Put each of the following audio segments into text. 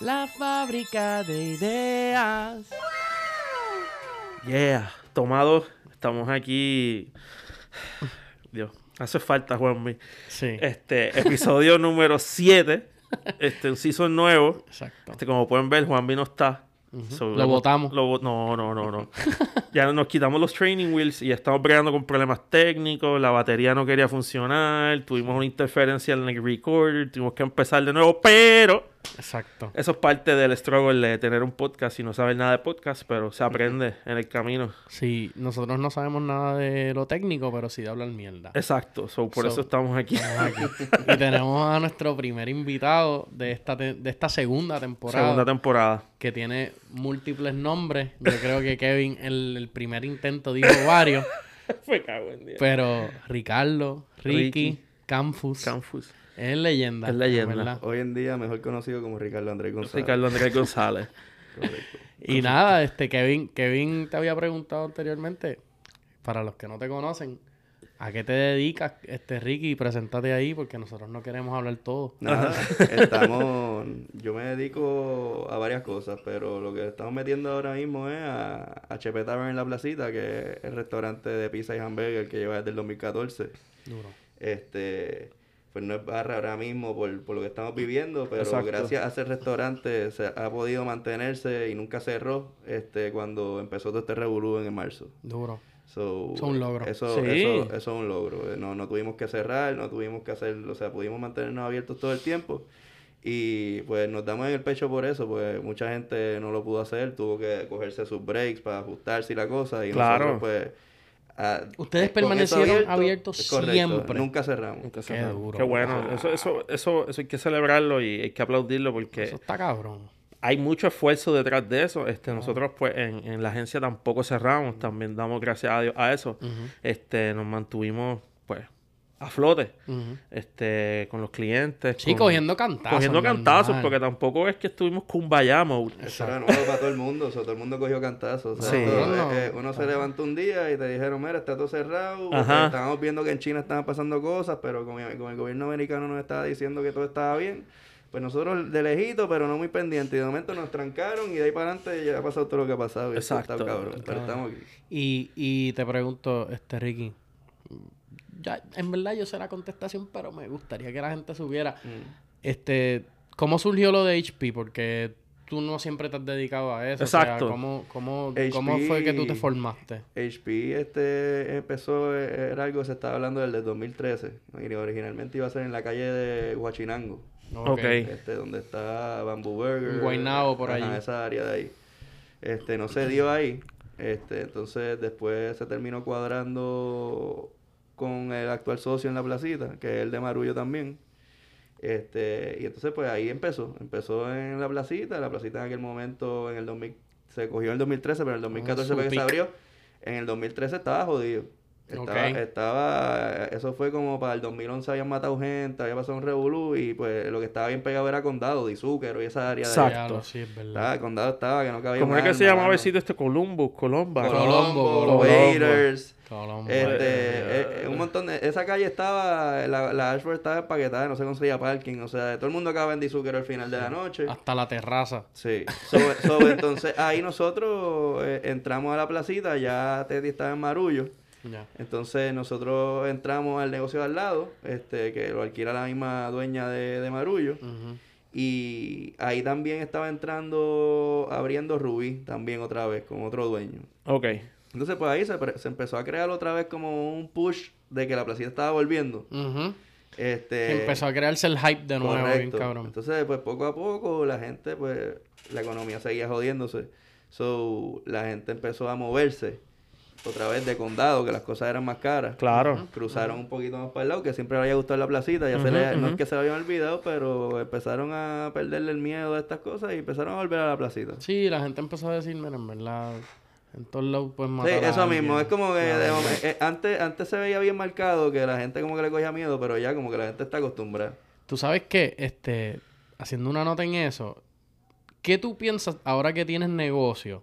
La fábrica de ideas. Yeah, tomado. Estamos aquí. Dios, hace falta, Juanmi. Sí. Este, episodio número 7. Este, un season nuevo. Exacto. Este, como pueden ver, Juanmi no está. So, Lo votamos. lo no, no, no, no. ya nos quitamos los training wheels y estamos bregando con problemas técnicos. La batería no quería funcionar. Tuvimos una interferencia en el recorder. Tuvimos que empezar de nuevo. Pero Exacto. eso es parte del struggle de tener un podcast y no saber nada de podcast. Pero se aprende en el camino. Sí, nosotros no sabemos nada de lo técnico, pero sí de hablar mierda. Exacto. So, por So- eso estamos aquí. Estamos aquí. y tenemos a nuestro primer invitado de esta, de esta segunda temporada. Segunda temporada. que tiene múltiples nombres. Yo creo que Kevin, el, el primer intento, dijo varios. Fue cago en pero Ricardo, Ricky, Ricky. Campus. Es leyenda. Es leyenda. ¿verdad? Hoy en día mejor conocido como Ricardo Andrés González. Ricardo Andrés González. Correcto. Y nada, este Kevin, Kevin te había preguntado anteriormente, para los que no te conocen, ¿a qué te dedicas, este Ricky? Preséntate ahí porque nosotros no queremos hablar todo. Nada, estamos... Yo me dedico a varias cosas, pero lo que estamos metiendo ahora mismo es a HP Tavern en la placita, que es el restaurante de pizza y hamburger que lleva desde el 2014. Duro. Este... Pues no es barra ahora mismo por, por lo que estamos viviendo, pero Exacto. gracias a ese restaurante se ha podido mantenerse y nunca cerró este cuando empezó todo este revolú en marzo. Duro. So, Eso es un logro. Eso, Sí. eso, eso es un logro. No, no tuvimos que cerrar, no tuvimos que hacer, o sea, pudimos mantenernos abiertos todo el tiempo. Y pues nos damos en el pecho por eso, pues mucha gente no lo pudo hacer, tuvo que cogerse sus breaks para ajustarse y la cosa. Y Claro. nosotros pues... ah, Ustedes permanecieron abiertos es correcto, siempre. Nunca cerramos. Nunca Qué cerramos. duro. Qué bueno. Eso, eso, eso, eso hay que celebrarlo y hay que aplaudirlo porque Eso está cabrón. hay mucho esfuerzo detrás de eso. Este, nosotros, pues, en, en la agencia tampoco cerramos. También damos gracias a Dios a eso. Este, nos mantuvimos, pues, a flote. Este, con los clientes. Sí, con- cogiendo cantazos. Cogiendo normal. cantazos, porque tampoco es que estuvimos kumbaya mode. Eso era nuevo para todo el mundo, o sea, todo el mundo cogió cantazos. o sea, Sí. todo, No. eh, eh, uno se levantó un día y te dijeron, mira, está todo cerrado. Estábamos viendo que en China estaban pasando cosas, pero como, como el gobierno americano nos estaba diciendo que todo estaba bien, pues nosotros de lejito, pero no muy pendientes. Y de momento nos trancaron y de ahí para adelante ya ha pasado todo lo que ha pasado. y esto está Exacto. cabrón, pero estamos aquí. Y, y te pregunto, este Ricky, ya, en verdad yo sé la contestación, pero me gustaría que la gente supiera, Mm. este, ¿cómo surgió lo de HP? Porque tú no siempre te has dedicado a eso. Exacto. O sea, ¿cómo, cómo, HP cómo fue que tú te formaste? HP este empezó, eh, era algo que se estaba hablando desde el 2013. y Originalmente iba a ser en la calle de Huachinango. Ok. este, donde está Bamboo Burger. En Guaynabo, por Ajá, allí. esa área de ahí. Este, no se dio ahí. Este, entonces después se terminó cuadrando con el actual socio en la placita, que es el de Marullo también. Este, y entonces pues ahí empezó, empezó en la placita, la placita en aquel momento en el 2000 se cogió en el 2013, pero en el 2014 su fue que se abrió. En el 2013 estaba jodido. Estaba, Ok. estaba, eso fue como para el 2011 habían matado gente, había pasado un revolú y pues lo que estaba bien pegado era Condado, Dizúquero y esa área de Exacto. Ya lo- sí, es verdad. Estaba, Condado estaba que no cabía ¿Cómo es que se llamaba el sitio este? Columbus, Colomba. Colombo, Colombo, Colombo. Waiters, Colombo. este, Eh, eh, un montón de, esa calle estaba, la, la Ashford estaba empaquetada, no se conseguía parking, o sea, todo el mundo acaba en Dizúquero al final de la noche. Hasta la terraza. Sí, sobre, sobre- entonces ahí nosotros eh, entramos a la placita, ya Teddy estaba en Marullo. Entonces nosotros entramos al negocio de al lado, este, que lo alquila la misma dueña de, de Marullo. Y ahí también estaba entrando, abriendo Rubí, también otra vez, con otro dueño. Ok. Entonces pues ahí se, se empezó a crear otra vez como un push de que la placita estaba volviendo. Este, empezó a crearse el hype de nuevo, bien cabrón. Entonces, pues poco a poco la gente, pues, la economía seguía jodiéndose. So, la gente empezó a moverse otra vez de condado, que las cosas eran más caras. Claro. Cruzaron un poquito más para el lado, que siempre le había gustado la placita. Ya se le- no ujú. es que se lo habían olvidado, pero empezaron a perderle el miedo a estas cosas y empezaron a volver a la placita. Sí, la gente empezó a decir, mira, en verdad, en todos lados puedes Sí, matar a eso alguien". mismo. Es como que de eh, antes, antes se veía bien marcado que la gente como que le cogía miedo, pero ya como que la gente está acostumbrada. Tú sabes que, este, haciendo una nota en eso, ¿qué tú piensas ahora que tienes negocio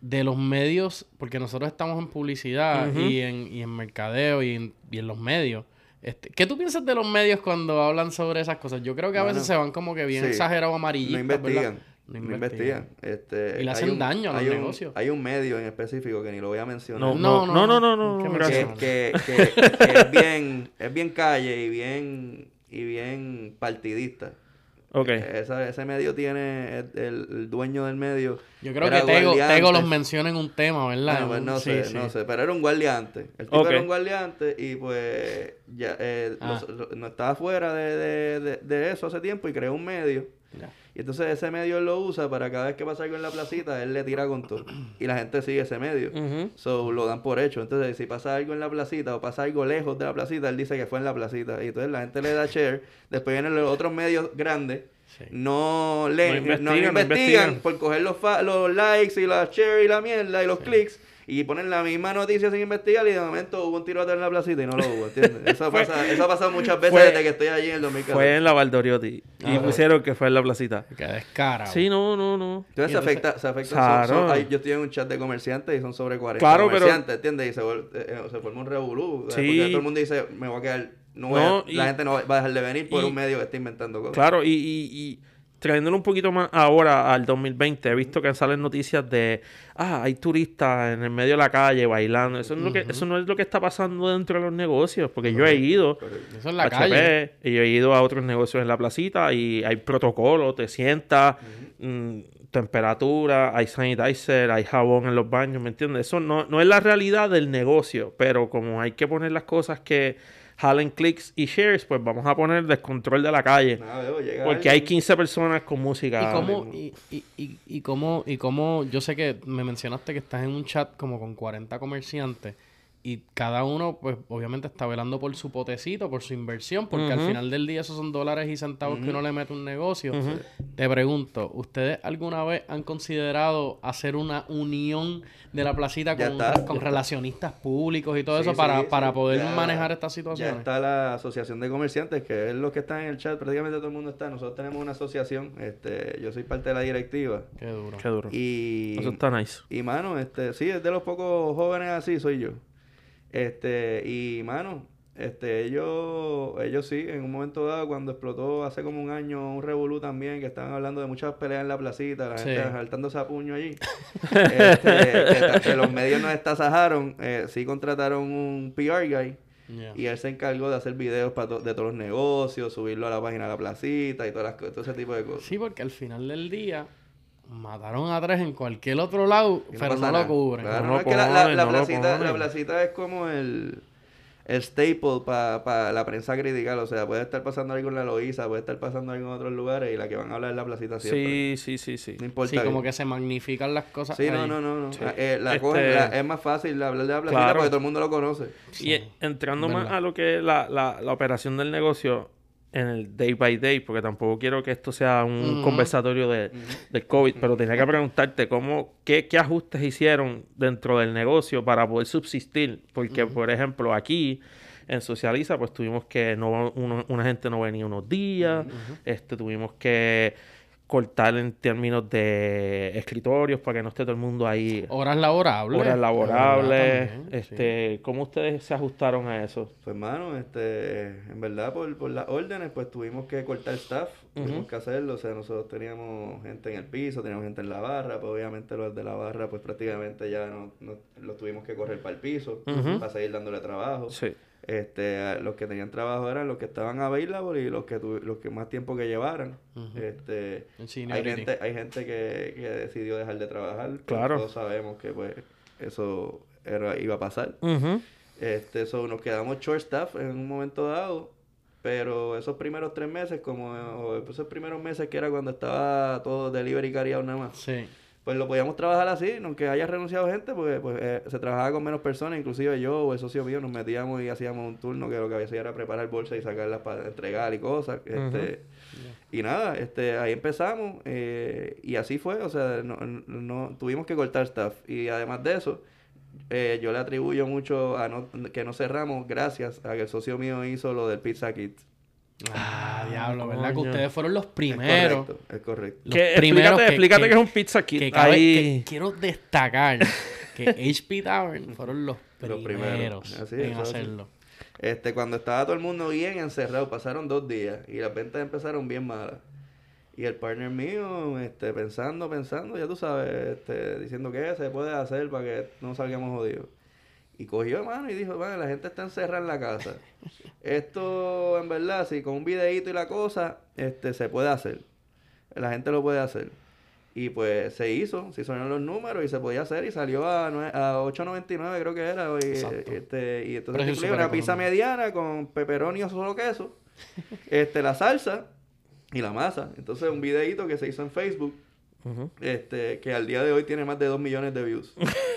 de los medios? Porque nosotros estamos en publicidad Ujú. y, en, y en mercadeo y en, y en los medios. Este, ¿Qué tú piensas de los medios cuando hablan sobre esas cosas? Yo creo que a veces Bueno, se van como que bien sí. exagerados No amarillistas, investigan. ¿verdad? No investigan. Este, Y le hay hacen un- daño a los hay un- negocios. Hay un medio en específico que ni lo voy a mencionar. No, No, no, no, no, no, no, ¿qué no, que, que- que- que es bien es bien calle y bien y bien partidista. Ok. Esa- ese medio tiene el, el dueño del medio. Yo creo que Tego, los menciona en un tema, ¿verdad? Bueno, pues no sé, sí, no sé, pero era un guardiante. El tipo era un guardiante y pues ya eh, Ah. los- no estaba fuera de, de- de- de eso hace tiempo y creó un medio. Ya. Y entonces ese medio él lo usa para cada vez que pasa algo en la placita, él le tira con todo. Y la gente sigue ese medio. Ujú. So, lo dan por hecho. Entonces, si pasa algo en la placita o pasa algo lejos de la placita, él dice que fue en la placita. Y entonces la gente le da share. Después vienen los otros medios grandes. Sí. No leen, no investigan, investigan, no investigan. por coger los, fa- los likes y la share y la mierda y los clics. Y ponen la misma noticia sin investigar y de momento hubo un tiroteo en la placita y no lo hubo, ¿entiendes? Eso, pasa, eso ha pasado muchas veces fue- desde que estoy allí en el 2014. Fue en la Valdoriotti. Y Ah, pusieron que fue en la placita. Qué descarado. Sí, no, no, no. Entonces Y se entonces- afecta, se afecta. Claro. son- son- hay- yo estoy en un chat de comerciantes y son sobre 40 Claro, pero- comerciantes, ¿entiendes? Y se, eh, eh, se forma un revolú. Sí. Porque todo el mundo dice, me voy a quedar, no voy No, a- y- la gente no va va a dejar de venir por y- un medio que está inventando cosas. Claro, y, y, y trayéndolo un poquito más ahora al 2020, he visto que salen noticias de, ah, hay turistas en el medio de la calle bailando. Eso, no es lo que, eso no es lo que está pasando dentro de los negocios, porque yo he ido. Eso en la a calle. HP, y yo he ido a otros negocios en la placita y hay protocolo, te sientas, mm, temperatura, hay sanitizer, hay jabón en los baños, ¿me entiendes? Eso no, no es la realidad del negocio, pero como hay que poner las cosas que jalen clics y shares, pues vamos a poner descontrol de la calle. Nada, llega Porque hay alguien- 15 personas con música. ¿Y cómo, y, y, y, y cómo, y cómo, yo sé que me mencionaste que estás en un chat como con 40 comerciantes y cada uno, pues, obviamente está velando por su potecito, por su inversión, porque al final del día esos son dólares y centavos que uno le mete a un negocio. Te pregunto, ¿ustedes alguna vez han considerado hacer una unión de la placita Ya con, está, con ya relacionistas públicos y todo Sí, eso sí, para, sí, para poder ya- manejar estas Ya situaciones? está la asociación de comerciantes, que es los que están en el chat, prácticamente todo el mundo está. Nosotros tenemos una asociación, este, yo soy parte de la directiva. Qué duro. Qué duro. Y, Eso está nice. y mano, este, sí, es de los pocos jóvenes así, soy yo. Este, y mano, este, ellos, ellos sí, en un momento dado, cuando explotó hace como un año un revolú también, que estaban hablando de muchas peleas en la placita, la Sí. gente saltándose a puño allí. este, que, los medios nos estasajaron, eh, sí contrataron un PR guy. Y él se encargó de hacer videos para to- de todos los negocios, subirlo a la página de la placita y todas las, todo ese tipo de cosas. Sí, porque al final del día mataron a tres en cualquier otro lado, pero no lo cubren. Claro, No no, lo es que la, la- la placita, la placita es como el, el staple para la prensa criticar. O sea, puede estar pasando algo en la Loíza, puede estar pasando algo en otros lugares y la que van a hablar es la placita siempre. Sí, sí, sí, sí. No importa. Sí, como que se magnifican las cosas. Sí, no, ahí. no, no. no. Sí. Ah, eh, la Este- cogen, la- es más fácil hablar de la placita Claro. porque todo el mundo lo conoce. Y entrando más a lo que es la, la, la operación del negocio en el day by day, porque tampoco quiero que esto sea un conversatorio de, del COVID, pero tenía que preguntarte cómo, qué, qué ajustes hicieron dentro del negocio para poder subsistir. Porque, por ejemplo, aquí en Socializa, pues tuvimos que, no uno- una gente no venía unos días, este tuvimos que cortar en términos de escritorios para que no esté todo el mundo ahí Horas laborables. horas laborables. También, sí. este, ¿Cómo ustedes se ajustaron a eso? Pues hermano, este, en verdad por, por las órdenes pues tuvimos que cortar staff, tuvimos que hacerlo, o sea, nosotros teníamos gente en el piso, teníamos gente en la barra, pues obviamente los de la barra pues prácticamente ya no, no- los tuvimos que correr para el piso, Ujú. para seguir dándole trabajo. Sí. Este, los que tenían trabajo eran los que estaban available y los que tuvi- los que más tiempo que llevaran. Ujú. Este, El hay gente, hay gente que, que decidió dejar de trabajar, pero Claro. todos sabemos que pues eso era, iba a pasar. Este, so, nos quedamos short staff en un momento dado, pero esos primeros tres meses, como esos primeros meses que era cuando estaba todo delivery carriado nada más, Sí. Pues lo podíamos trabajar así, aunque haya renunciado gente, porque pues, eh, se trabajaba con menos personas, inclusive yo o el socio mío nos metíamos y hacíamos un turno que lo que hacía era preparar bolsas y sacarlas para entregar y cosas. Este, Y nada, este, ahí empezamos eh, y así fue, o sea, no, no- tuvimos que cortar staff. Y además de eso, eh, yo le atribuyo mucho a no, que no cerramos gracias a que el socio mío hizo lo del Pizza Kit. Ah, diablo, ¿verdad? Que ustedes fueron los Es primeros. correcto, es correcto. Los Que primeros explícate, que- explícate que- que, es un pizza kit. Que, cabe- que quiero destacar que HP Tavern fueron los Los primeros, primeros. Así es, en es así. hacerlo. Este, cuando estaba todo el mundo bien encerrado, pasaron dos días y las ventas empezaron bien malas. Y el partner mío, este, pensando, pensando, ya tú sabes, este, diciendo que se puede hacer para que no salgamos jodidos. Y cogió, mano, y dijo, bueno, la gente está encerrada en la casa. Esto, en verdad, si con un videíto y la cosa, este, se puede hacer. La gente lo puede hacer. Y pues se hizo, se hicieron los números y se podía hacer y salió a, a 8.99 creo que era. Y, este, y entonces una pizza mediana con pepperoni o solo queso, este, la salsa y la masa. Entonces un videíto que se hizo en Facebook, este, que al día de hoy tiene más de 2 millones de views.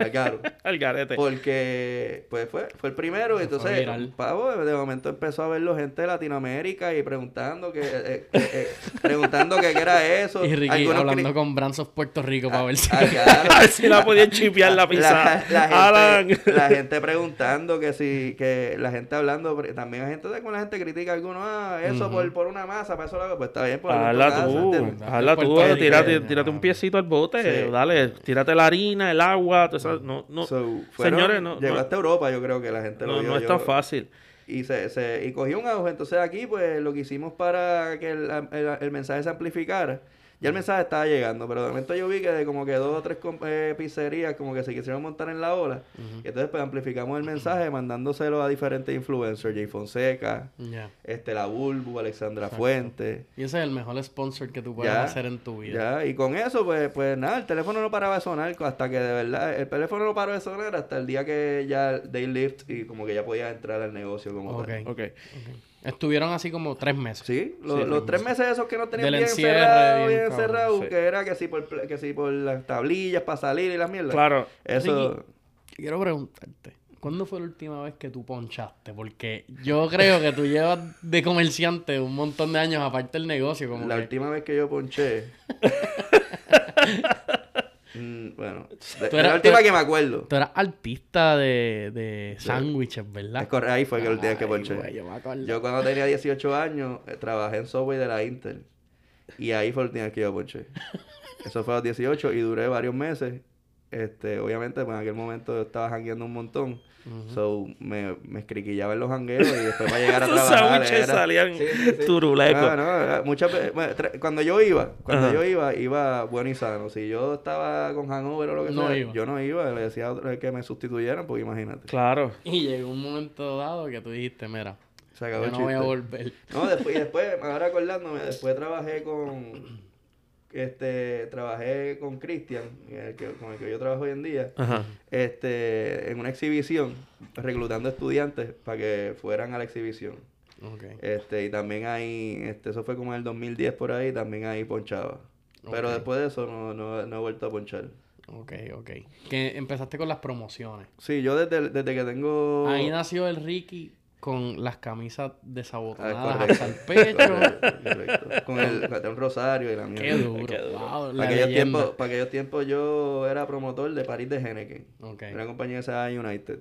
Al garete. Porque, pues fue, fue el primero, fue entonces, viral. pavo, de momento empezó a verlo gente de Latinoamérica y preguntando que, eh, eh, eh, preguntando que qué era eso. Y Ricky Algunos hablando con Brands of Puerto Rico para ver si... Ah, claro. A ver si la podían chipear la pizza. La, la Alan. gente, la gente preguntando que si, que la gente hablando, también hay gente, como la gente critica a algunos, ah, eso por, por una masa, para eso lo pues está bien, por tu Hazla tú, hazla tú, tírate, tírate un piecito al bote, Sí. dale, tírate la harina, el agua, todo eso, no, no, So, fueron- señores, no, llegó no, hasta Europa, yo creo que la gente lo no, vio. no es yo- tan fácil. y se, se y cogió un auge. Entonces aquí, pues, lo que hicimos para que el, el- el mensaje se amplificara. Ya el mensaje estaba llegando, pero de momento yo vi que de como que dos o tres eh, pizzerías como que se quisieron montar en la ola. Y entonces pues amplificamos el mensaje mandándoselo a diferentes influencers, Jay Fonseca, Ya. este La Bulbu, Alexandra Fuente. Y ese es el mejor sponsor que tú puedes Ya, hacer en tu vida. Ya, y con eso, pues, pues nada, el teléfono no paraba de sonar hasta que de verdad, el teléfono no paró de sonar hasta el día que ya they lift y como que ya podía entrar al negocio como Ok. tal. Ok. Estuvieron así como tres meses. Sí, lo- Sí, los tres meses esos que no tenían bien encerrado, bien encerrado, sí. que era que si por que si por las tablillas para salir y las mierdas. Claro, Eso Quiero preguntarte, ¿cuándo fue la última vez que tú ponchaste? Porque yo creo que tú llevas de comerciante un montón de años aparte del negocio. Como la que- última vez que yo ponché. Mm, bueno, de- Tú eras- la última tú- que me acuerdo. Tú eras artista de, de sándwiches, ¿verdad? Es correcto, ahí fue que última vez que ponché. güey, yo me acuerdo. Yo cuando tenía 18 años eh, trabajé en Subway de la Intel. Y ahí fue última vez que yo ponché. Eso fue a los 18 y duré varios meses. Este, obviamente, pues en aquel momento yo estaba jangueando un montón. So, me, me escriquillaba en los jangueos y después para llegar a Esos trabajar. sándwiches era- salían Sí, sí, sí. turulecos. No, no, muchas cuando yo iba, cuando Ajá. yo iba, iba bueno y sano. Si yo estaba con hangover o lo que No sea, iba. yo no iba, le decía a otro que me sustituyeran, porque imagínate. Claro. Y llegó un momento dado que tú dijiste, mira, Se acabó yo no voy a chiste. volver. No, después, y después, ahora acordándome, después trabajé con, este, trabajé con Cristian, con el que yo trabajo hoy en día, Ajá. este, en una exhibición, reclutando estudiantes para que fueran a la exhibición. Este, y también ahí, este, eso fue como en el 2010 por ahí, también ahí ponchaba. Pero después de eso no, no, no he vuelto a ponchar. Ok, ok. Que empezaste con las promociones. Sí, yo desde, desde que tengo... Ahí nació el Ricky con las camisas Ah, desabotonadas correcto. hasta el pecho. Correcto, correcto. Con el, un rosario y la mierda. Qué duro. Qué duro. Wow, la Para aquellos, tiempos, para aquellos tiempos yo era promotor de París de Henneken. Ok. Una compañía que se llama United.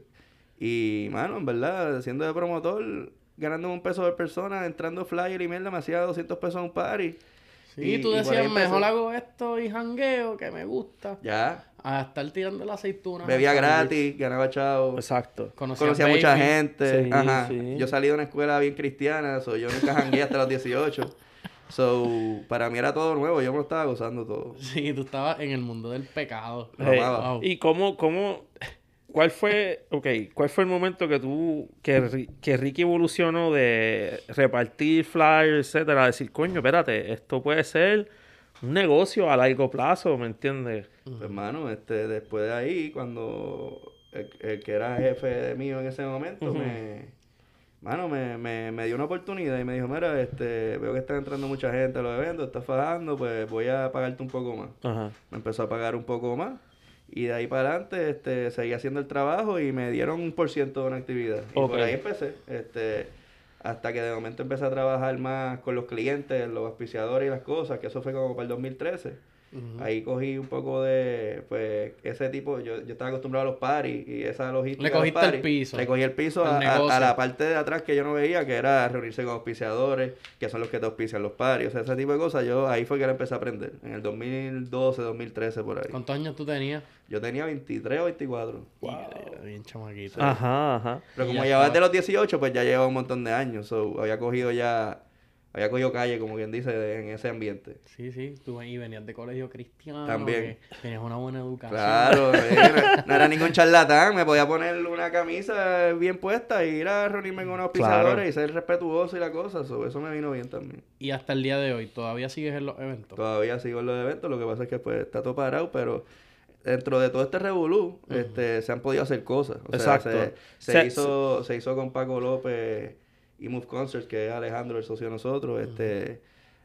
Y, mano, en verdad, siendo de promotor, ganándome un peso por persona, entrando flyer y mierda, me hacía 200 pesos en un party. Sí, Y- tú y por decías, mejor hago esto y jangueo, que me gusta. Ya. A estar tirando la aceituna. Bebía gratis, ganaba chavo. Exacto. Conocía, Conocía a mucha gente. Sí, Ajá. sí. Yo salí de una escuela bien cristiana, so yo nunca jangué hasta los 18. So, para mí era todo nuevo, yo me lo estaba gozando todo. Sí, tú estabas en el mundo del pecado. Hey. Wow. ¿Y cómo, cómo, cuál fue, ok, cuál fue el momento que tú, que, que Ricky evolucionó de repartir flyers, etcétera, a decir, coño, espérate, esto puede ser un negocio a largo plazo, ¿me entiendes? Pues, hermano, este, después de ahí, cuando el, el que era jefe mío en ese momento, me, mano, me, me, me dio una oportunidad y me dijo, mira, este, veo que está entrando mucha gente a los eventos, estás fajando, pues voy a pagarte un poco más. Ajá. Me empezó a pagar un poco más. Y de ahí para adelante, este, seguí haciendo el trabajo y me dieron un por ciento de una actividad. Y por ahí empecé. Este, Hasta que de momento empecé a trabajar más con los clientes, los auspiciadores y las cosas, que eso fue como para el 2013. Ahí cogí un poco de, pues, ese tipo, yo, yo estaba acostumbrado a los paris y esa logística. Le de los cogiste el paris. piso. Le cogí el piso a, a- la parte de atrás que yo no veía, que era reunirse con auspiciadores, que son los que te auspician los paris, o sea, ese tipo de cosas. Yo ahí fue que la empecé a aprender, en el 2012, 2013, por ahí. ¿Cuántos años tú tenías? Yo tenía 23 o 24. Y, eh, bien chamaquito. Ajá, ajá. Pero como ya llevaba estaba. de los 18, pues ya llevaba un montón de años. So, había cogido ya, había cogido calle, como quien dice, de- en ese ambiente. Sí, sí, tú ahí venías de colegio cristiano. También. Tenías una buena educación. Claro, eh, no, no era ningún charlatán, me podía poner una camisa bien puesta y ir a reunirme con unos auspiciadores Claro. y ser respetuoso y la cosa. So, eso me vino bien también. Y hasta el día de hoy, ¿todavía sigues en los eventos? Todavía sigo en los eventos, lo que pasa es que pues está todo parado, pero dentro de todo este revolú, este, se han podido hacer cosas. O Exacto. sea, se, se Se- hizo, se hizo con Paco López y Move Concerts, que es Alejandro, el socio de nosotros, este,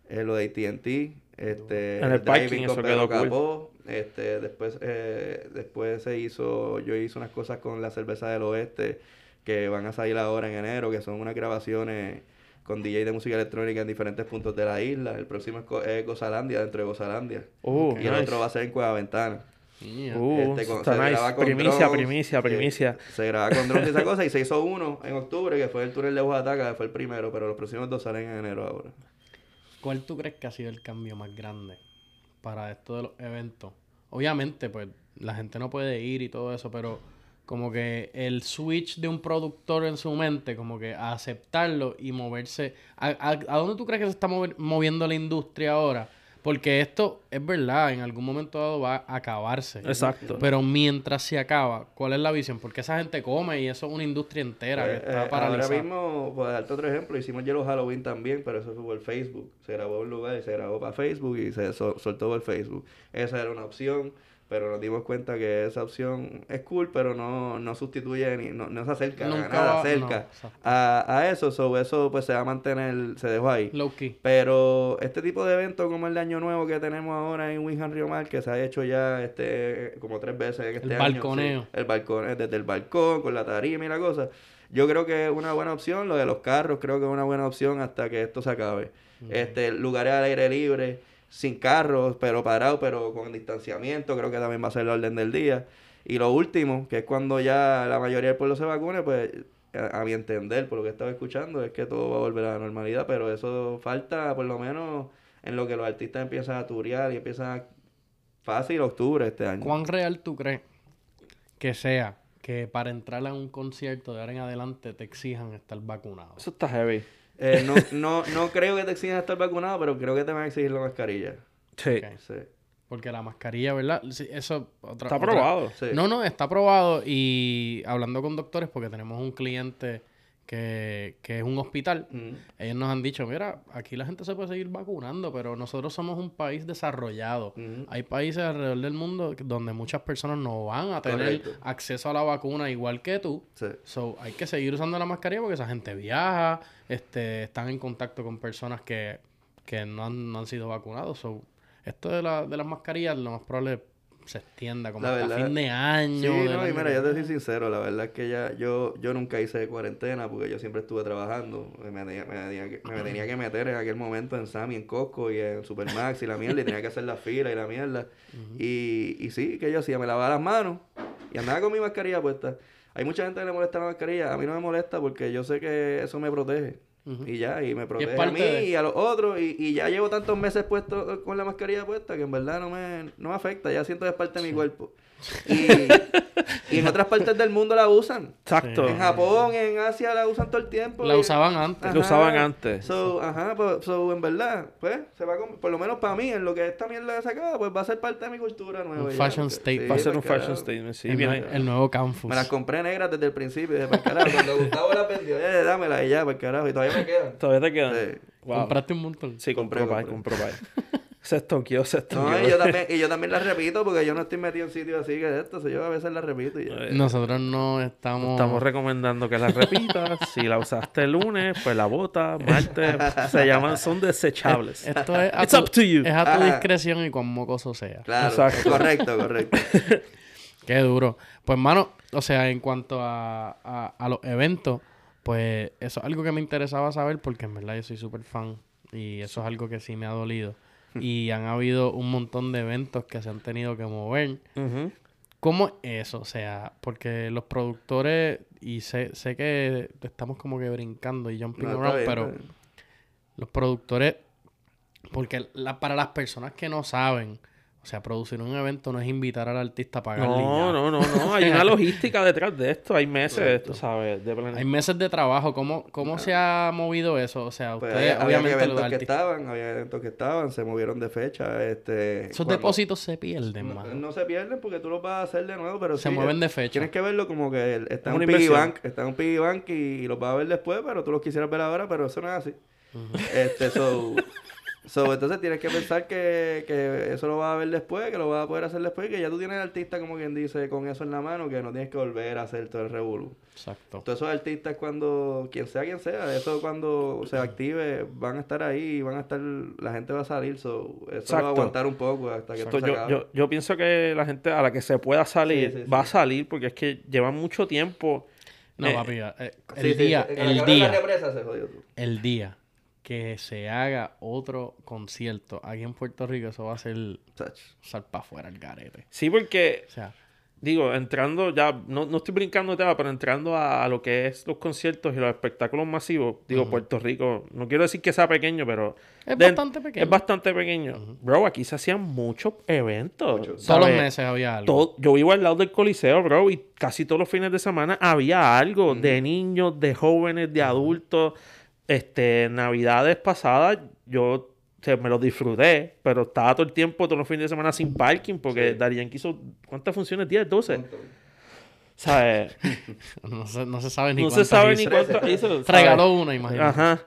eh, lo de AT&T, este, En el parking, Diving eso con quedó Pedro cool. Capó, este, después, eh, después se hizo, yo hice unas cosas con la cerveza del oeste, que van a salir ahora en enero, que son unas grabaciones con DJ de música electrónica en diferentes puntos de la isla. El próximo es, Go- es Gozalandia, dentro de Gozalandia. Uh, Y el otro va a ser en Cueva Ventana. Uh, Este, con- está se nice. graba con Primicia, drones, primicia, eh, primicia. Se graba con drones y esa cosa. Y se hizo uno en octubre, que fue el túnel de Oaxaca, que fue el primero. Pero los próximos dos salen en enero ahora. ¿Cuál tú crees que ha sido el cambio más grande para esto de los eventos? Obviamente, pues la gente no puede ir y todo eso, pero como que el switch de un productor en su mente, como que a aceptarlo y moverse. ¿A, a, a dónde tú crees que se está mover- moviendo la industria ahora? Porque esto es verdad, en algún momento dado va a acabarse. Exacto. Pero mientras se acaba, ¿cuál es la visión? Porque esa gente come y eso es una industria entera que eh, está ahora paralizada. mismo, por darte otro ejemplo, hicimos Yellow Halloween también, pero eso fue por Facebook. Se grabó en un lugar y se grabó para Facebook y se sol- soltó por Facebook. Esa era una opción, pero nos dimos cuenta que esa opción es cool, pero no, no sustituye ni no, no se acerca Nunca nada va- cerca no, exacto. a, a eso. So, eso pues se va a mantener, se dejó ahí. Low key. Pero este tipo de eventos como el de Año Nuevo que tenemos ahora en Winham Río Mar, que se ha hecho ya este como tres veces en este El año. balconeo. sí. el balcón, desde el balcón, con la tarima y la cosa. Yo creo que es una buena opción. Lo de los carros creo que es una buena opción hasta que esto se acabe. Este, lugares al aire libre, sin carros, pero parados, pero con distanciamiento, creo que también va a ser la orden del día. Y lo último, que es cuando ya la mayoría del pueblo se vacune, pues a, a mi entender, por lo que estaba escuchando, es que todo va a volver a la normalidad, pero eso falta por lo menos en lo que los artistas empiezan a turear y empiezan a... Fácil octubre este año. ¿Cuán real tú crees que sea que para entrar a un concierto de ahora en adelante te exijan estar vacunado? Eso está heavy. Eh, no, no, no creo que te exijan estar vacunado, pero creo que te van a exigir la mascarilla. Sí. Sí. Porque la mascarilla, ¿verdad? Sí, eso otra, Está otra- aprobado. Sí. No, no, está aprobado y hablando con doctores, porque tenemos un cliente que, que es un hospital, Mm. ellos nos han dicho, mira, aquí la gente se puede seguir vacunando, pero nosotros somos un país desarrollado. Hay países alrededor del mundo donde muchas personas no van a tener Correcto. acceso a la vacuna igual que tú. Sí. So, hay que seguir usando la mascarilla porque esa gente viaja, este, están en contacto con personas que, que no, han, no han sido vacunados. So, esto de, la, de las mascarillas lo más probable se extienda como La hasta verdad- fin de año. Sí, no, y mira, yo te soy sincero, la verdad es que ya yo, yo nunca hice cuarentena porque yo siempre estuve trabajando. Me tenía, me tenía que, me tenía que meter en aquel momento en Sammy, en Costco y en Supermax y la mierda, y tenía que hacer la fila y la mierda. y, y sí, que yo hacía, me lavaba las manos y andaba con mi mascarilla puesta. Hay mucha gente que le molesta la mascarilla, a mí no me molesta porque yo sé que eso me protege. Y ya, y me protege a mí de- y a los otros. Y, y ya llevo tantos meses puesto con la mascarilla puesta que en verdad no me, no me afecta. Ya siento que es parte de mi cuerpo. Y, y en otras partes del mundo la usan. Exacto. En Japón, en Asia la usan todo el tiempo. La y- usaban antes. Lo usaban antes. So, ajá, pues, so, en verdad, pues, se va a por lo menos para mí, en lo que esta mierda se acaba, pues va a ser parte de mi cultura nueva. Un ya, fashion porque- statement. Va a ser un pues, carajo. fashion statement. Sí, el, el nuevo campus. Me las compré negras desde el principio. Dije, para el carajo. Cuando Gustavo las vendió, eh, dámela y ya, para carajo. Y todavía me quedan. Todavía te quedan. Sí. Wow. Compraste un montón. Sí, compré, Compré, compré, compré. Se estoqueó, se estoqueó. No, y yo, también, y yo también las repito porque yo no estoy metido en sitios así que esto. so yo a veces las repito y ya. Nosotros no estamos... Estamos recomendando que la repitas. si la usaste el lunes, pues la bota. Martes, se llaman, son desechables. Esto es a, It's tu, up to you. es a tu Ajá. discreción y cuán mocoso sea. Claro, Exacto. correcto, correcto. Qué duro. Pues, mano, o sea, en cuanto a, a, a los eventos, Pues eso es algo que me interesaba saber porque en verdad yo soy súper fan y eso es algo que sí me ha dolido. Y han habido un montón de eventos que se han tenido que mover. Ujú. ¿Cómo es eso? O sea, porque los productores, y sé, sé que estamos como que brincando y jumping No, around, bien, pero los productores, porque la, para las personas que no saben, o sea, producir un evento no es invitar al artista a pagarle. No, no, no, no. Hay una logística detrás de esto. Hay meses, Correcto. tú sabes, de Hay meses de trabajo. ¿Cómo, cómo se ha movido eso? O sea, Pues ustedes, había obviamente, los eventos que artistas. estaban, había eventos que estaban, se movieron de fecha. Este, Esos cuando- depósitos se pierden, No, mano. no se pierden porque tú los vas a hacer de nuevo, pero Se sí, mueven eh, de fecha. Tienes que verlo como que el- está Es en un piggy bank, está en un piggy bank y, y los vas a ver después, pero tú los quisieras ver ahora, pero eso no es así. Este, so, so, entonces tienes que pensar que, que eso lo vas a ver después, que lo vas a poder hacer después, y que ya tú tienes artista, como quien dice, con eso en la mano, que no tienes que volver a hacer todo el revolú. Exacto. Todos esos artistas cuando, quien sea quien sea, eso cuando se active, van a estar ahí, van a estar, la gente va a salir, so, eso va Exacto. a aguantar un poco hasta que esto se yo, acabe. yo, yo pienso que la gente a la que se pueda salir Sí, sí, va a salir porque es que llevan mucho tiempo. No, Eh, papi, eh, el día, sí, el día, el día que se haga otro concierto aquí en Puerto Rico, eso va a ser Sach. sal para afuera el garete. Sí, porque, O sea, digo, entrando ya, no, no estoy brincando de tema, pero entrando a, a lo que es los conciertos y los espectáculos masivos, digo, Puerto Rico, no quiero decir que sea pequeño, pero... es de- bastante pequeño. Es bastante pequeño. Bro, aquí se hacían muchos eventos. Muchos. Todos los meses había algo. Todo- yo vivo al lado del Coliseo, bro, y casi todos los fines de semana había algo de niños, de jóvenes, de adultos. Este, navidades pasadas, yo o sea, me lo disfruté, pero estaba todo el tiempo, todos los fines de semana sin parking, porque Sí. Darían quiso, ¿cuántas funciones? ¿10, 12? ¿Sabes? No se, no se sabe ni no se cuántas sabe hizo. ni cuánto hizo. ¿sabes? Regaló una, imagínate. Ajá.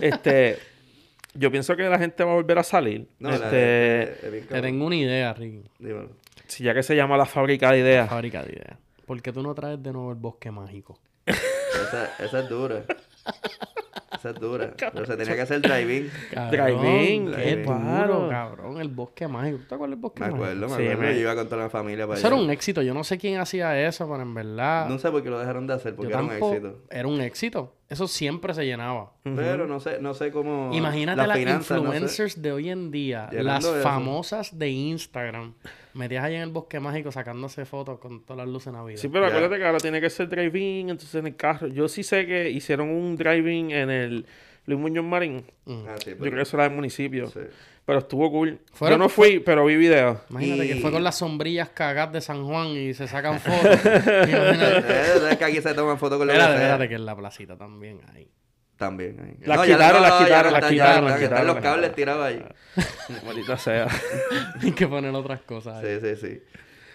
Este, yo pienso que la gente va a volver a salir. No, la este, Te tengo una idea, Ricky. Dímelo. si ya que se llama la fábrica de ideas. Fábrica de ideas. ¿Por qué tú no traes de nuevo el bosque mágico? Esa, esa es dura. Esa es dura. Pero se tenía que hacer drive-in. Drive-in, qué claro. duro, cabrón. El bosque mágico. ¿Tú te acuerdas del bosque Me mágico? acuerdo, me Sí, acuerdo. me- Yo iba con toda la familia para Eso allá. era un éxito. Yo no sé quién hacía eso, pero en verdad... No sé por qué lo dejaron de hacer, porque yo era un éxito. Era un éxito. Eso siempre se llenaba. Pero no sé, no sé cómo. Imagínate las finanzas, no sé. influencers de hoy en día, Llenando las eso. famosas de Instagram, metías allá en el bosque mágico sacándose fotos con todas las luces navideñas. Sí, pero acuérdate que ahora tiene que ser drive-in, entonces en el carro. Yo sí sé que hicieron un drive-in en el Luis Muñoz Marín. Mm. Ah, sí, Yo porque- creo que eso era del municipio. sí. Pero estuvo cool. Fueron- Yo no fui, pero vi videos. Imagínate que fue con las sombrillas cagadas de San Juan y se sacan fotos. Imagínate. Eh, es que aquí se toman fotos con que Espérate, espérate, que en la placita también hay. También. quitaron, ya quitaron, no quitaron, están quitaron, los las cables tirados ahí. Maldita sea. Hay que poner otras cosas ahí. Sí, sí, sí.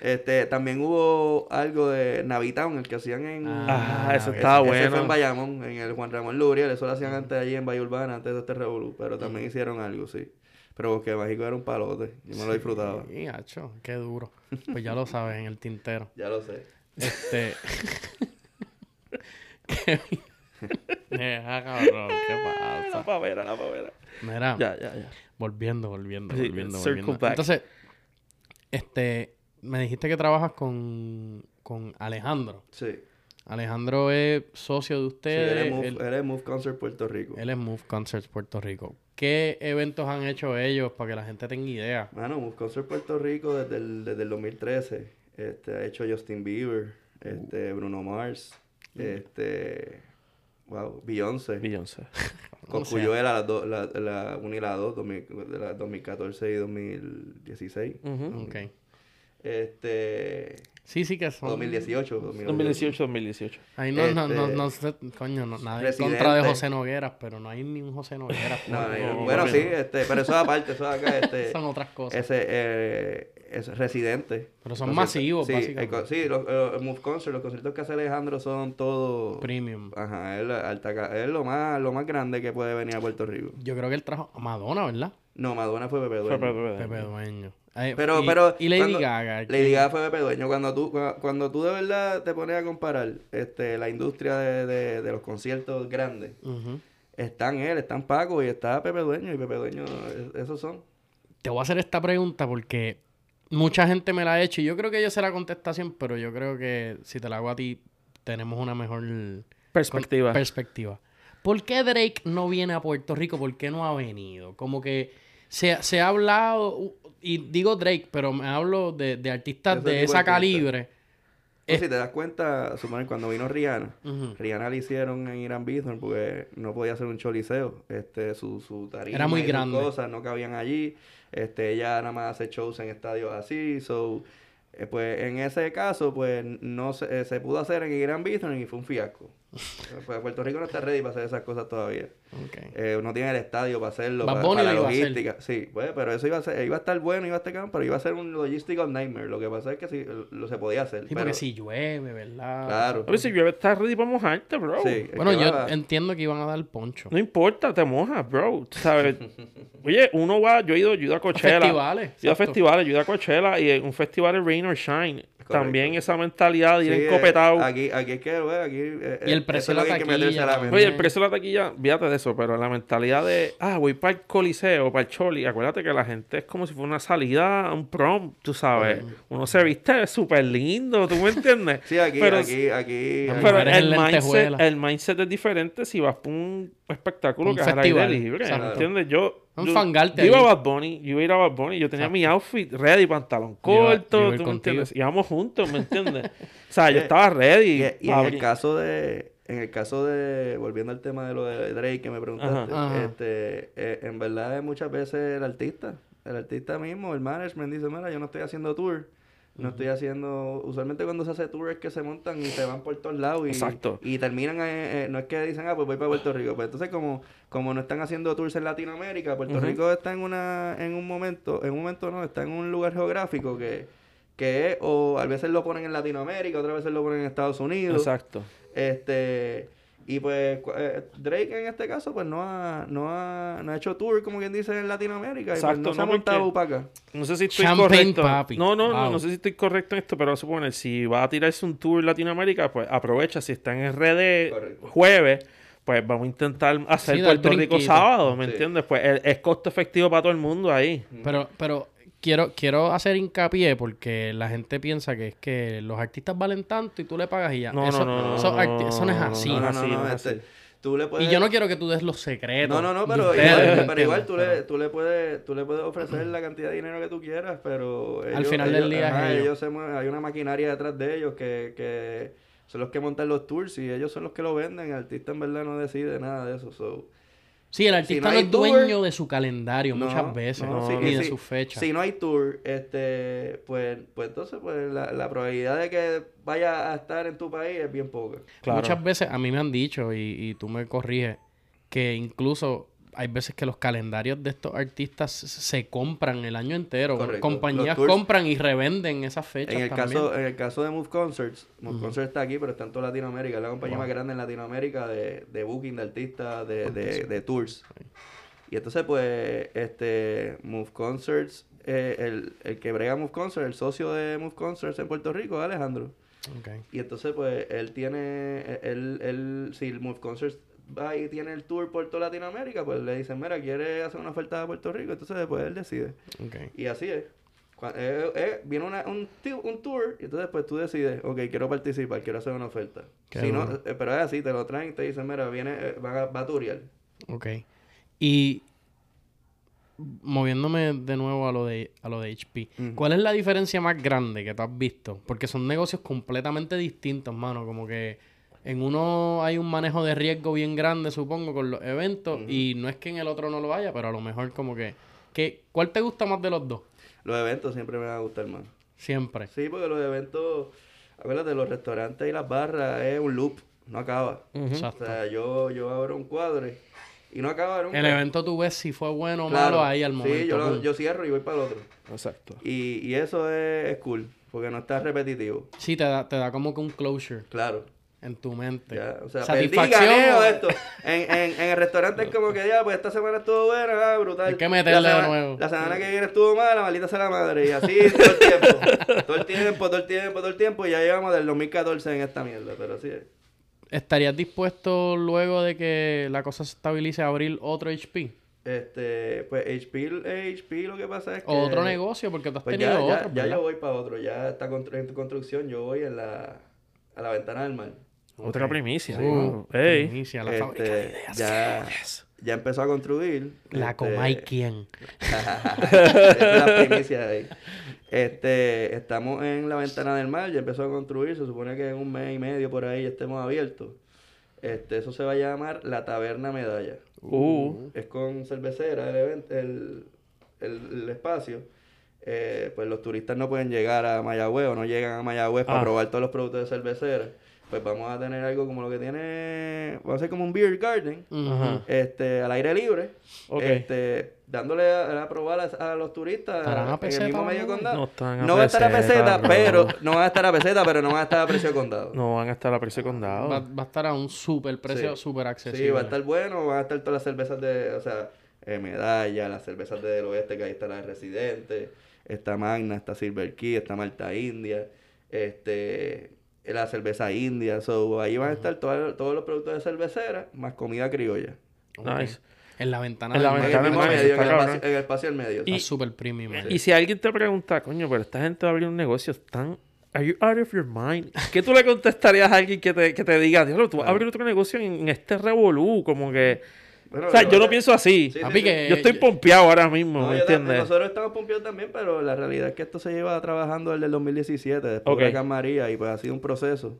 Este, también hubo algo de Navitown, el que hacían en... Ah, Ah, eso estaba Ese fue bueno. en Bayamón, en el Juan Ramón Luriel. Eso lo hacían antes allí en Valle Urbana, antes de este revolú. Pero también hicieron algo, sí. Pero Bosque Mágico era un palote. Yo me lo disfrutaba. Sí, hacho, qué duro. Pues ya lo sabes, en el tintero. Ya lo sé. Este. ¿Qué? Deja, cabrón, ¿qué La pasa? pavera, la pavera. Mira, Ya, ya, ya. volviendo, volviendo, Sí, volviendo, circle volviendo. back. Entonces, este, me dijiste que trabajas con, con Alejandro. Sí. Alejandro es socio de Sí, ustedes. él es Move, él, él es Move Concert Puerto Rico. él es Move Concerts Puerto Rico. ¿Qué eventos han hecho ellos para que la gente tenga idea? Mano, Move Concert Puerto Rico desde el, desde el 2013. Este, ha hecho Justin Bieber, este, Bruno Mars, este, wow, Beyoncé. Beyoncé. Con O sea, Cuyuela, las dos, la, la 1 y la 2, 2000 de la 2014 y 2016. Ujú. Ok. Este, Sí, sí que son. 2018, 2018. 2018, 2018. Ahí no, no, no, Este, no sé, coño, no, nada en contra de José Nogueras, pero no hay ni un José Nogueras. No, pues, no, no, bueno, no, sí, este, pero eso es aparte, eso es acá, este, Son otras cosas. ese, eh, es residente. Pero son Conciertos- masivos, sí, básicamente. el sí, los, los Move Concert, los conciertos que hace Alejandro son todos... Premium. Ajá, es, alta es lo más lo más grande que puede venir a Puerto Rico. Yo creo que él trajo a Madonna, ¿verdad? No, Madonna fue Pepe Dueño. Pepe Pepe Dueño. Dueño. Eh, Pero, y, pero... y Lady cuando- Gaga. Lady. Gaga fue Pepe Dueño. Cuando tú, cua- cuando tú de verdad te pones a comparar este, la industria de, de, de los conciertos grandes, están él, están Paco y está Pepe Dueño. Y Pepe Dueño, es- esos son. Te voy a hacer esta pregunta porque mucha gente me la ha hecho y yo creo que yo sé la contestación, pero yo creo que si te la hago a ti, tenemos una mejor Perspectiva. Con perspectiva. ¿Por qué Drake no viene a Puerto Rico? ¿Por qué no ha venido? Como que se, se ha hablado, y digo Drake, pero me hablo de, de artistas De esa calibre. Pues si te das cuenta, suponen cuando vino Rihanna. Rihanna le hicieron en Irán Bithorn porque no podía hacer un choliseo. Este, su, su tarima Era muy y sus grande. cosas no cabían allí. Este, ella nada más hace shows en estadios así. So, eh, pues en ese caso, pues no se, eh, se pudo hacer en Irán Bithorn y fue un fiasco. pues Puerto Rico no está ready para hacer esas cosas todavía. Ok. Eh, no tiene el estadio para hacerlo, para, para lo la a logística. Sí, pues, pero eso iba a, ser, iba a estar bueno, iba a estar cabrón, pero iba a ser un logistical nightmare. Lo que pasa es que sí, lo se podía hacer. Sí, pero- porque si llueve, ¿verdad? Claro. Pero si llueve, estás ready para mojarte, bro. Sí, Bueno, yo va- entiendo que iban a dar poncho. No importa, te mojas, bro. ¿Sabes? Oye, uno va, yo he ido, yo he ido a Coachella. festivales, Yo he ido a festivales, yo he ido a Coachella y en un festival es Rain or Shine. También esa mentalidad de ir Sí, eh, encopetado. Aquí, aquí es que, güey, aquí. eh, Y el precio de la que taquilla. Oye, el precio de la taquilla, fíjate de eso, pero la mentalidad de, ah, voy para el coliseo, para el choli, acuérdate que la gente es como si fuera una salida, un prom, tú sabes. Uno se viste súper lindo, ¿tú me entiendes? Sí, aquí, pero, aquí, aquí. Pero el mindset, el mindset es diferente si vas por un espectáculo Un que es al aire libre, exacto. ¿entiendes? Yo, Un yo, fangarte yo iba a. Bad Bunny, yo iba a ir a Bad Bunny, yo tenía mi outfit ready, pantalón Yo iba- yo corto, iba ¿tú me contigo. entiendes? Íbamos juntos, ¿me entiendes? o sea, yo Eh, estaba ready. Y, en el caso de. En el caso de. Volviendo al tema de lo de Drake que me preguntaste. Ajá. Ajá. Este, eh, en verdad, muchas veces el artista. El artista mismo, el management dice: Mira, yo no estoy haciendo tour. No estoy haciendo. Usualmente cuando se hace tour es que se montan y se van por todos lados. Y, Exacto. Y terminan. eh, eh, no es que dicen, ah, pues voy para Puerto Rico. Pues entonces, como, como no están haciendo tours en Latinoamérica, Puerto. Rico está en una en un momento. En un momento no, está en un lugar geográfico que. Que es, o a veces lo ponen en Latinoamérica, otras veces lo ponen en Estados Unidos. Exacto. Este, y pues eh, Drake en este caso pues no ha, no ha, no ha hecho tour como quien dice en Latinoamérica y pues Exacto, no se ha montado para acá. No sé si estoy Champagne correcto. papi. No, no, no, Wow. no sé si estoy correcto en esto, pero suponer, si va a tirarse un tour en Latinoamérica, pues aprovecha. Si está en RD Correcto. jueves, pues vamos a intentar hacer Sí, Puerto Rico sábado, ¿me Sí. entiendes? Pues es, es costo efectivo para todo el mundo ahí. Pero, pero quiero, quiero hacer hincapié porque la gente piensa que es que los artistas valen tanto y tú le pagas y ya. No, eso, no, no, eso no, eso no es así. No, no, no, este, tú le puedes Y yo no quiero que tú des los secretos. No, no, no, pero, ustedes, igual- ¿me pero igual tú le, tú le puedes tú le puedes ofrecer la cantidad de dinero que tú quieras, pero ellos, final del día ajá, ellos. ellos se mueven- hay una maquinaria detrás de ellos que, que son los que montan los tours y ellos son los que lo venden, el artista en verdad no decide nada de eso. so. Sí, el artista no es tour- dueño de su calendario No, muchas veces, no, sí, ni y de si- sus fechas. Si no hay tour, este, pues, pues entonces pues la, la probabilidad de que vaya a estar en tu país es bien poca. Claro. Muchas veces a mí me han dicho, y, y tú me corriges, que incluso hay veces que los calendarios de estos artistas se- compran el año entero. Correcto. Compañías tours- compran y revenden esas fechas En el, también. caso, en el caso de Move Concerts, Move Concerts está aquí, pero está en toda Latinoamérica. Es la compañía más grande en Latinoamérica de, de booking de artistas, de, de, de tours. Y entonces, pues, este, Move Concerts, eh, el, el que brega Move Concerts, el socio de Move Concerts en Puerto Rico, es Alejandro. Y entonces, pues, él tiene, él, él, si el Move Concerts va y tiene el tour por toda Latinoamérica, pues le dicen, mira, quiere hacer una oferta a Puerto Rico, entonces, pues, él decide. ok. Y así es. Eh, eh, viene una- un, tour y entonces pues tú decides, ok, quiero participar, quiero hacer una oferta. Qué Si no, eh, pero es así, te lo traen y te dicen, mira, viene, va, a- va a turear. Ok. Y moviéndome de nuevo a lo de, a lo de HP. ¿cuál es la diferencia más grande que tú has visto? Porque son negocios completamente distintos, mano. Como que en uno hay un manejo de riesgo bien grande, supongo, con los eventos. Y no es que en el otro no lo haya, pero a lo mejor como que... que ¿Cuál te gusta más de los dos? Los eventos siempre me van a gustar más. Siempre. Sí, porque los eventos, acuérdate, los restaurantes y las barras es un loop, no acaba. Exacto. O sea, yo, yo abro un cuadro y, y no acaba nunca. El evento tú ves si fue bueno o Claro. malo ahí al momento. Sí, yo, lo- yo cierro y voy para el otro. Exacto. Y, y eso es, es cool, porque no está repetitivo. Sí, te da, te da como que un closure Claro. En tu mente. Ya, o sea, perdí, Satisfacción. esto. En, en, en el restaurante es como que ya, pues esta semana estuvo buena, ah, brutal. Hay que meterle La de semana- nuevo. La semana que viene estuvo mala, maldita sea la madre. Y así todo el tiempo. todo el tiempo, todo el tiempo, todo el tiempo. Y ya llevamos del 2014 en esta mierda, pero sí. es. ¿Estarías dispuesto luego de que la cosa se estabilice a abrir otro HP? Este, pues HP, HP lo que pasa es que... Otro negocio, porque tú has Pues tenido ya, ya, otros, ya ¿verdad? yo voy para otro. Ya está constru- en construcción. Yo voy en la, a la ventana del mar. Otra primicia. Uh, primicia, la fábrica de Este, ideas. ya, ya empezó a construir. La este, Comay quién. La primicia ahí. Este, estamos en la ventana del mar, ya empezó a construir, se supone que en un mes y medio por ahí ya estemos abiertos. Este, eso se va a llamar la Taberna Medalla. Uh. Es con cervecera el, event- el, el, el espacio. Eh, pues los turistas no pueden llegar a Mayagüez o no llegan a Mayagüez para Ah. probar todos los productos de cervecera. Pues vamos a tener algo como lo que tiene, va a ser como un beer garden, Ajá. este, al aire libre, Ok. este, dándole a, a probar a, a los turistas ¿Estarán a en el peseta mismo medio condado. No están a No va a estar a peseta, bro. pero no van a estar a peseta, pero no van a estar a precio de condado. No van a estar a precio de condado. Va, va a estar a un super precio, Sí. super accesible. Sí, va a estar bueno, van a estar todas las cervezas de, o sea, eh, Medalla, las cervezas del oeste, que ahí está la de Residente, está Magna, está Silver Key, está Malta India, este, la cerveza india, so, ahí van a estar todos todos los productos de cervecera, más comida criolla. Nice. En la ventana En la del mar. En el ventana medio, en el, espacio, en el espacio del medio. Está super premium. Y si alguien te pregunta, coño, pero esta gente va a abrir un negocio, están. Are you out of your mind? ¿Qué tú le contestarías a alguien que te, que te diga, Dios, tú vas a abrir otro negocio en, en este revolú? Como que. Bueno, o sea, yo no pienso así. Sí, sí, que- yo estoy pompeado ahora mismo, No, ¿me entiendes? nosotros estamos pompeados también, pero la realidad es que esto se lleva trabajando desde el 2017, después de Huracán María, y pues ha sido un proceso.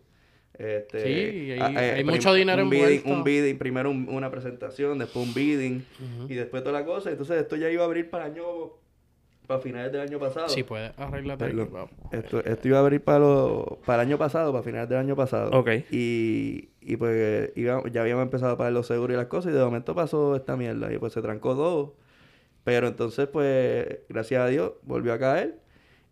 Este, Sí, hay- prim- mucho dinero un bidding, envuelto. un bidding, primero un- una presentación, después un bidding, y después toda la cosa. Entonces esto ya iba a abrir para el año, para finales del año pasado. Si puedes. Wow. Esto, esto iba a abrir para, lo- para el año pasado, para finales del año pasado. Ok. Y, y pues iba- ya habíamos empezado a pagar los seguros y las cosas y de momento pasó esta mierda y pues se trancó todo. Pero entonces pues gracias a Dios volvió a caer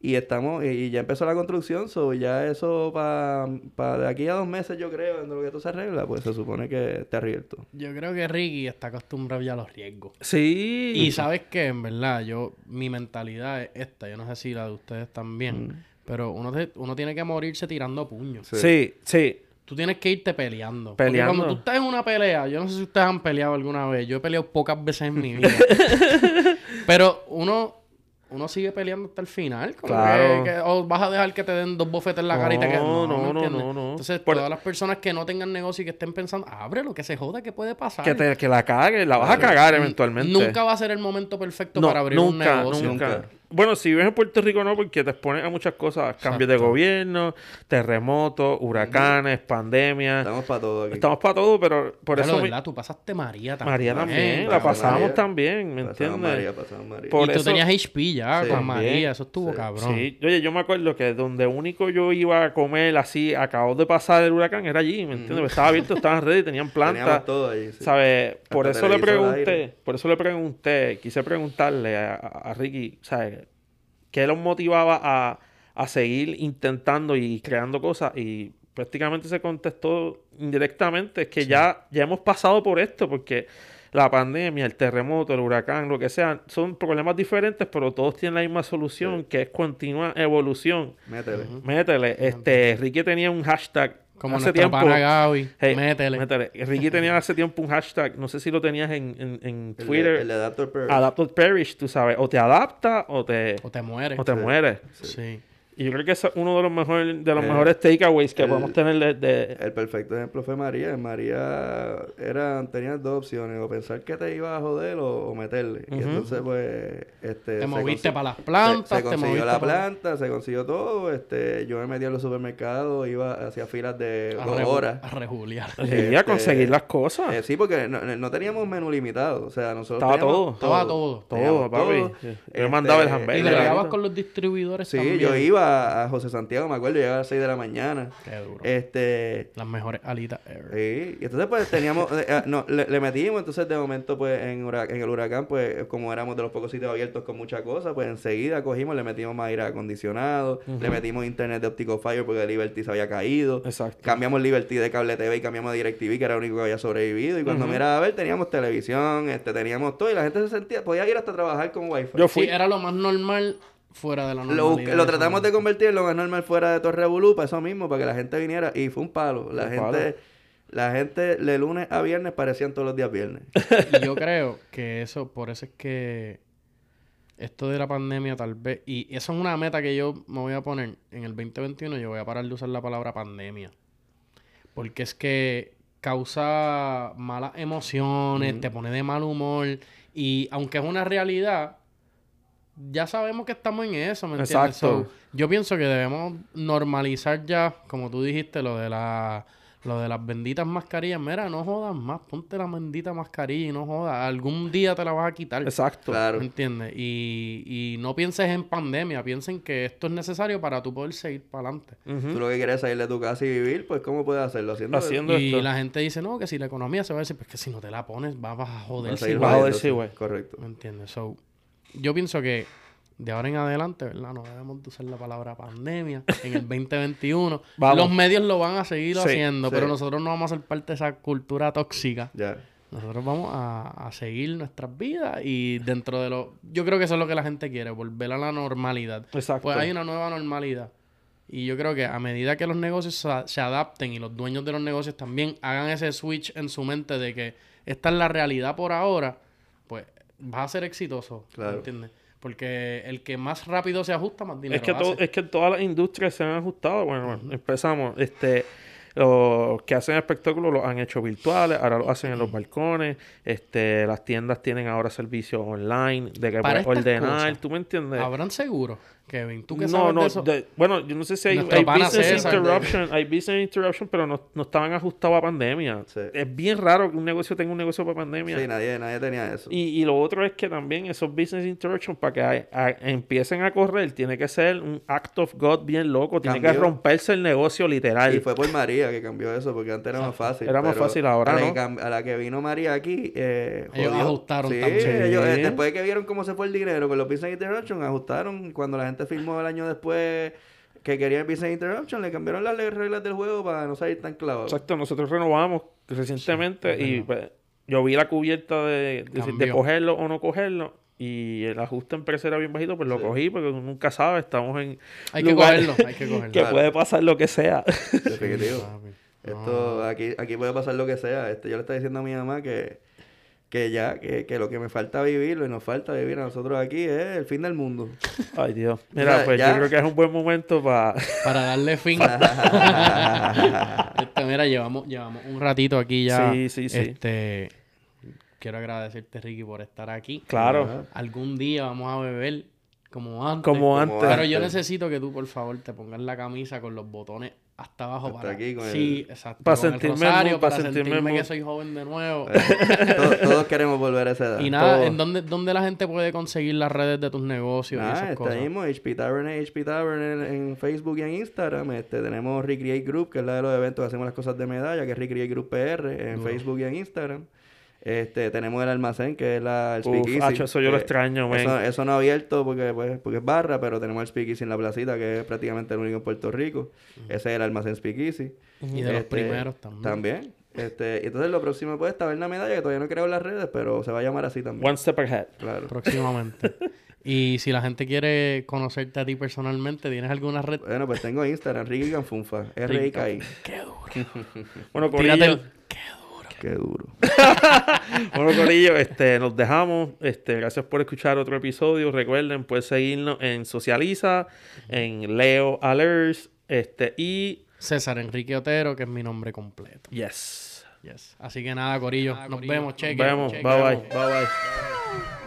y estamos y, ya empezó la construcción, so ya eso para de aquí a dos meses yo creo en lo que esto se arregla, pues se supone que está abierto. Yo creo que Ricky está acostumbrado ya a los riesgos. Sí. Y sabes que, en verdad, yo, mi mentalidad es esta. Yo no sé si la de ustedes también. Pero uno, te- uno tiene que morirse tirando puños. Sí, sí. Tú tienes que irte peleando. Porque Peleando. cuando tú estás en una pelea, yo no sé si ustedes han peleado alguna vez. Yo he peleado pocas veces en mi vida. Pero uno, uno sigue peleando hasta el final. como Claro. que- que- o vas a dejar que te den dos bofetes en la cara y te quedas. No, No, no, ¿me no. Entonces, Por- todas las personas que no tengan negocio y que estén pensando, ábrelo, que se joda, que puede pasar. Que, te, que la cagues, la vas a cagar eventualmente. Nunca va a ser el momento perfecto No, para abrir nunca, un negocio. Nunca. Nunca. Bueno, si vives en Puerto Rico no, porque te expones a muchas cosas. Cambios de gobierno, terremotos, huracanes, pandemias. Estamos para todo aquí. Estamos para todo, pero por Pero, eso... ¿verdad? Tú pasaste María también. María también, la pasamos María. también, ¿me Pasamos entiendes? María, pasamos María. Por y tú eso- tenías HP ya Sí. con También. María. Eso estuvo Sí. cabrón. Sí, oye, yo me acuerdo que donde único yo iba a comer así, acabó de pasar el huracán, era allí, ¿me entiendes? Estaba abierto, estaban ready, tenían planta. Teníamos todo ahí. sí. ¿Sabes? Por Hasta eso le pregunté, por eso le pregunté, quise preguntarle a- a Ricky, ¿sabes? ¿Qué los motivaba a, a seguir intentando y creando cosas? Y prácticamente se contestó indirectamente, es que ya, ya hemos pasado por esto, porque la pandemia, el terremoto, el huracán, lo que sea, son problemas diferentes, pero todos tienen la misma solución, que es continua evolución. Métele. Métele, este, Ricky tenía un hashtag Como hace nuestro tiempo. pana Gaby. Hey, métele. métele. Ricky tenía hace tiempo un hashtag, no sé si lo tenías en, en, en El, Twitter. el de Adapter perish, tú sabes. O te adapta o te, O te mueres. o te Sí. mueres. Sí. Y yo creo que es uno de los, mejores de los Eh, mejores takeaways que el- podemos tener de... de- El perfecto ejemplo fue María. María era, tenía dos opciones, o pensar que te iba a joder o, o meterle. Y entonces, pues, este... Te se moviste para las plantas. Se, se te consiguió moviste la para- planta, se consiguió todo. Este, yo me metí a los supermercados, iba hacia filas de A dos horas. A regular. Sí, a este, conseguir las cosas. Eh, sí, porque no, no teníamos menú limitado. O sea, nosotros Estaba todo. Estaba todo. todo, papi. todo. Yo Este, mandaba el Y hamburger. le Era- llegabas con los distribuidores Sí, también. yo iba a José Santiago, me acuerdo, llegaba a las 6 de la mañana. Qué duro. Este... Las mejores alitas ever. Sí, y entonces pues teníamos, eh, eh, no, le, le metimos, entonces de momento pues en, el huracán pues como éramos de los pocos sitios abiertos con muchas cosas, pues enseguida cogimos, le metimos más aire acondicionado, le metimos internet de Optical Fire porque Liberty se había caído, Exacto. cambiamos Liberty de cable TV y cambiamos a DirecTV que era el único que había sobrevivido y cuando miraba a ver teníamos televisión, este teníamos todo y la gente se sentía, podía ir hasta trabajar con wifi. Yo Sí, fui... era lo más normal fuera de la Lo, normalidad. lo tratamos de convertir en lo más normal fuera de Torre Bulú, para eso mismo, para que la gente viniera. Y fue un palo. La Un gente, palo. la gente de lunes a viernes parecían todos los días viernes. Y yo creo que eso, por eso es que esto de la pandemia tal vez, y eso es una meta que yo me voy a poner en el 2021, yo voy a parar de usar la palabra pandemia. Porque es que causa malas emociones, te pone de mal humor. Y aunque es una realidad, ya sabemos que estamos en eso, ¿me entiendes? Exacto. So, yo pienso que debemos normalizar ya, como tú dijiste, lo de la lo de las benditas mascarillas. Mira, no jodas más, ponte la bendita mascarilla y no jodas. Algún día te la vas a quitar. Exacto. Claro. ¿Me entiendes? Y, y no pienses en pandemia, piensen que esto es necesario para tú poder seguir para adelante. Tú lo que quieres es salir de tu casa y vivir, pues ¿cómo puedes hacerlo? Haciendo, Haciendo Y esto. la gente dice, no, que si la economía se va a decir, pues que si no te la pones, vas a joder. Vas a seguir vas a jodiendo, joder, sí, güey. Correcto. ¿Me entiendes? So, yo pienso que de ahora en adelante, ¿verdad? No debemos de usar la palabra pandemia en el 2021. Vamos. Los medios lo van a seguir Sí, haciendo, sí. pero nosotros no vamos a ser parte de esa cultura tóxica. Nosotros vamos a, a seguir nuestras vidas y dentro de lo... Yo creo que eso es lo que la gente quiere, volver a la normalidad. Exacto. Pues hay una nueva normalidad. Y yo creo que a medida que los negocios se adapten y los dueños de los negocios también hagan ese switch en su mente de que esta es la realidad por ahora, pues va a ser exitoso. Claro. ¿Entiendes? Porque el que más rápido se ajusta, más dinero Es que, todo, hace. es que todas las industrias se han ajustado. Bueno, bueno, empezamos. Este, los que hacen espectáculos los han hecho virtuales, ahora lo hacen en los balcones. Este, las tiendas tienen ahora servicios online de que Para puedes ordenar. cosas, ¿Tú me entiendes? ¿Habrán seguro, Kevin? ¿Tú qué no, sabes no, de eso? de- bueno, yo no sé si hay, business César de- interruption, hay business interruption, pero no, no estaban ajustados a pandemia. Sí. Es bien raro que un negocio tenga un negocio para pandemia. Sí, nadie, nadie tenía eso. Y, y lo otro es que también esos business interruptions para que a- a- empiecen a correr tiene que ser un act of God bien loco, tiene que romperse el negocio literal. Y fue por María que cambió eso, porque antes era más fácil. Era más fácil ahora, a la, ¿no? a la que vino María aquí, eh, Ellos ajustaron sí, también. ellos, eh, Sí. después de que vieron cómo se fue el dinero con los Business Interruption, ajustaron. Cuando la gente firmó el año después que quería el Business Interruption, le cambiaron las reglas del juego para no salir tan clavados. Exacto, nosotros renovamos recientemente y pues, yo vi la cubierta de, de, cogerlo o no cogerlo y el ajuste en precio era bien bajito, pues lo Sí. cogí porque nunca sabe, estamos en Hay que cogerlo, hay que cogerlo. que Claro. puede pasar lo que sea. Definitivo. Esto, aquí, aquí puede pasar lo que sea. Este, yo le estaba diciendo a mi mamá que, que ya, que, que lo que me falta vivir, lo que nos falta vivir a nosotros aquí es el fin del mundo. Ay, Dios. Mira, pues ya- yo creo que es un buen momento para... Para darle fin. Este, mira, llevamos, llevamos un ratito aquí ya. Sí, sí, sí. Este, quiero agradecerte, Ricky, por estar aquí. Claro. Algún día vamos a beber como antes. Como antes. Pero yo necesito que tú, por favor, te pongas la camisa con los botones hasta abajo. Hasta para, aquí con el- Sí, exacto. Para con el sentirme rosario, mu- para para sentirme que soy joven de nuevo. todos, todos queremos volver a esa edad. y nada. ¿en dónde, dónde la gente puede conseguir las redes de tus negocios y Nada, esas está cosas? mismo, HP Tavern HP Tavern en, en Facebook y en Instagram. Este, tenemos Recreate Group, que es la de los eventos, hacemos las cosas de medalla, que es Recreate Group PR en Facebook y en Instagram. Este, tenemos el almacén, que es la, el Uf, Speakeasy. acho, eso yo lo que extraño. Eso, eso no ha abierto porque, pues, porque es barra, pero tenemos el Speakeasy en la placita, que es prácticamente el único en Puerto Rico. Ese es el almacén Speakeasy. Y de los Este, primeros también. También. Este, y entonces lo próximo pues está la medalla, que todavía no creo en las redes, pero se va a llamar así también. One step ahead. Claro. próximamente. y si la gente quiere conocerte a ti personalmente, ¿tienes alguna red? Bueno, pues tengo Instagram, Ricky Canfunfa, R-I-K-I. Qué duro. Bueno, Tírate Corillo, el... Qué duro. bueno, Corillo, este, nos dejamos. Este, gracias por escuchar otro episodio. Recuerden, pueden seguirnos en Socializa, en Leo Alerts, este, y César Enrique Otero, que es mi nombre completo. yes. Yes. Así que nada, Corillo. Nos vemos, cheque. Nos vemos. cheque. Bye bye. Bye bye.